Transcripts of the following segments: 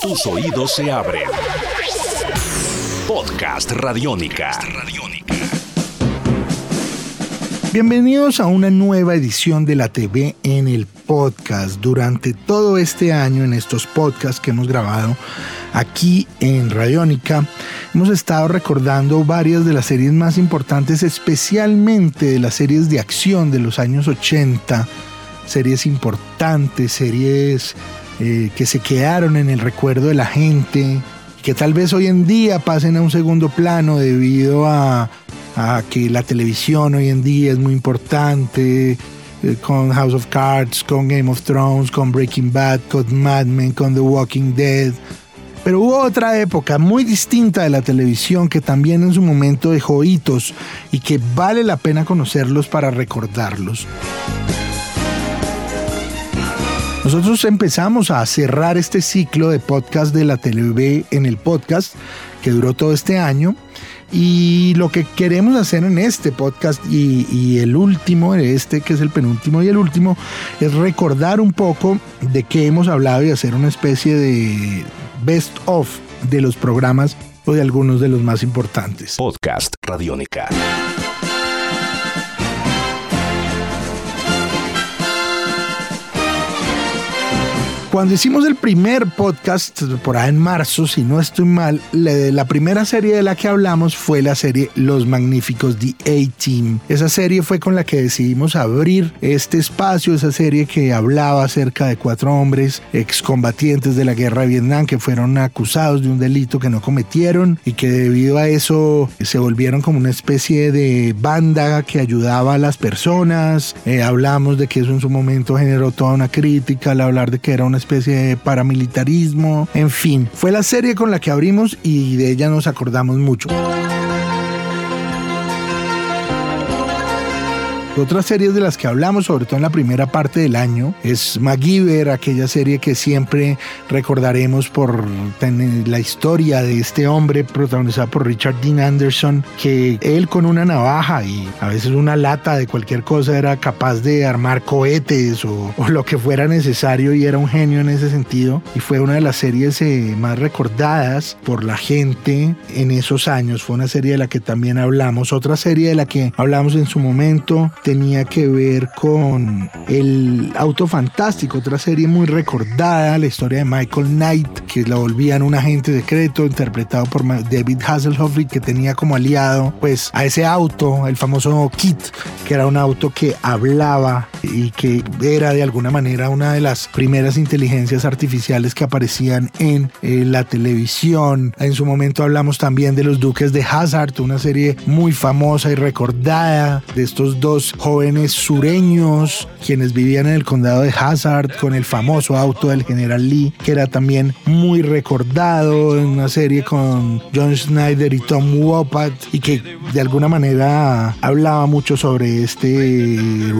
Tus oídos se abren. Podcast Radiónica. Bienvenidos a una nueva edición de la TV en el podcast. Durante todo este año, en estos podcasts que hemos grabado aquí en Radiónica, hemos estado recordando varias de las series más importantes, especialmente de las series de acción de los años 80, series importantes, series eh, que se quedaron en el recuerdo de la gente, que tal vez hoy en día pasen a un segundo plano debido a, que la televisión hoy en día es muy importante, eh, con House of Cards, con Game of Thrones, con Breaking Bad, con Mad Men, con The Walking Dead. Pero hubo otra época muy distinta de la televisión que también en su momento dejó hitos y que vale la pena conocerlos para recordarlos. Nosotros empezamos a cerrar este ciclo de podcast de la TV en el podcast que duró todo este año. Y lo que queremos hacer en este podcast y, el último, este que es el penúltimo y el último, es recordar un poco de qué hemos hablado y hacer una especie de best of de los programas o de algunos de los más importantes. Podcast Radiónica. Cuando hicimos el primer podcast, por ahí en marzo, si no estoy mal, la primera serie de la que hablamos fue la serie Los Magníficos The A-Team. Esa serie fue con la que decidimos abrir este espacio, esa serie que hablaba acerca de cuatro hombres excombatientes de la guerra de Vietnam que fueron acusados de un delito que no cometieron y que debido a eso se volvieron como una especie de banda que ayudaba a las personas. Eh, hablamos de que eso en su momento generó toda una crítica al hablar de que era una especie de paramilitarismo, en fin, fue la serie con la que abrimos y de ella nos acordamos mucho. Otras series de las que hablamos, sobre todo en la primera parte del año, es MacGyver, aquella serie que siempre recordaremos por la historia de este hombre protagonizada por Richard Dean Anderson, que él con una navaja y a veces una lata de cualquier cosa era capaz de armar cohetes o, lo que fuera necesario y era un genio en ese sentido. Y fue una de las series eh, más recordadas por la gente en esos años. Fue una serie de la que también hablamos. Otra serie de la que hablamos en su momento tenía que ver con El Auto Fantástico, otra serie muy recordada, la historia de Michael Knight, que la volvían un agente secreto interpretado por David Hasselhoff y que tenía como aliado pues a ese auto, el famoso Kit, que era un auto que hablaba y que era de alguna manera una de las primeras inteligencias artificiales que aparecían en eh, la televisión. En su momento hablamos también de los Duques de Hazard, una serie muy famosa y recordada de estos dos jóvenes sureños quienes vivían en el condado de Hazard con el famoso auto del general Lee, que era también muy recordado en una serie con John Schneider y Tom Wopat y que de alguna manera hablaba mucho sobre este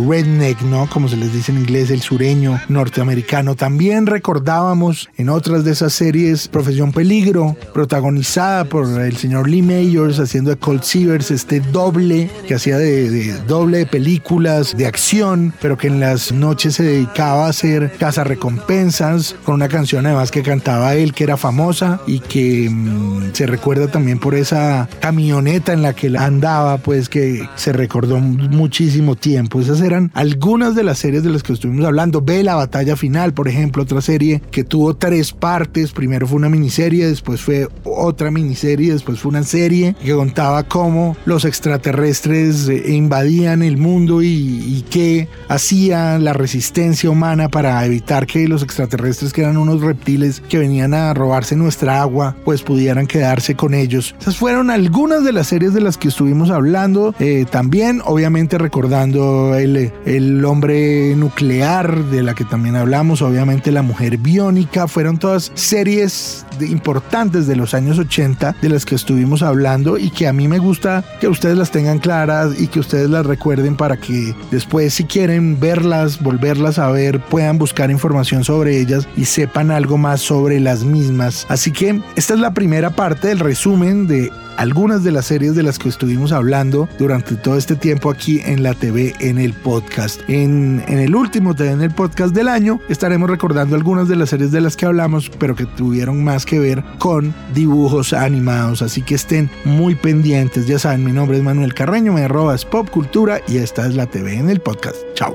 redneck, ¿no? Como se les dice en inglés, el sureño norteamericano. También recordábamos en otras de esas series Profesión Peligro, protagonizada por el señor Lee Mayors haciendo de Colt Seavers, este doble que hacía de, de doble de películas de acción, pero que en las noches se dedicaba a hacer recompensas con una canción además que cantaba él, que era famosa y que mm, se recuerda también por esa camioneta en la que andaba, pues que se recordó muchísimo tiempo. Esas eran algunas de las series de las que estuvimos hablando. Ve la batalla final, por ejemplo, otra serie que tuvo tres partes. Primero fue una miniserie, después fue otra miniserie, después fue una serie que contaba cómo los extraterrestres eh, invadían el mundo mundo y, qué hacía la resistencia humana para evitar que los extraterrestres, que eran unos reptiles que venían a robarse nuestra agua, pues pudieran quedarse con ellos. Esas fueron algunas de las series de las que estuvimos hablando. Eh, también, obviamente, recordando el, el hombre nuclear, de la que también hablamos, obviamente la mujer biónica, fueron todas series importantes de los años 80 de las que estuvimos hablando y que a mí me gusta que ustedes las tengan claras y que ustedes las recuerden para que después si quieren verlas, volverlas a ver, puedan buscar información sobre ellas y sepan algo más sobre las mismas. Así que esta es la primera parte del resumen de algunas de las series de las que estuvimos hablando durante todo este tiempo aquí en la TV en el podcast. En, en el último TV en el podcast del año estaremos recordando algunas de las series de las que hablamos, pero que tuvieron más que ver con dibujos animados. Así que estén muy pendientes. Ya saben, mi nombre es Manuel Carreño, me arrobas Pop Cultura y esta es la TV en el podcast. Chao.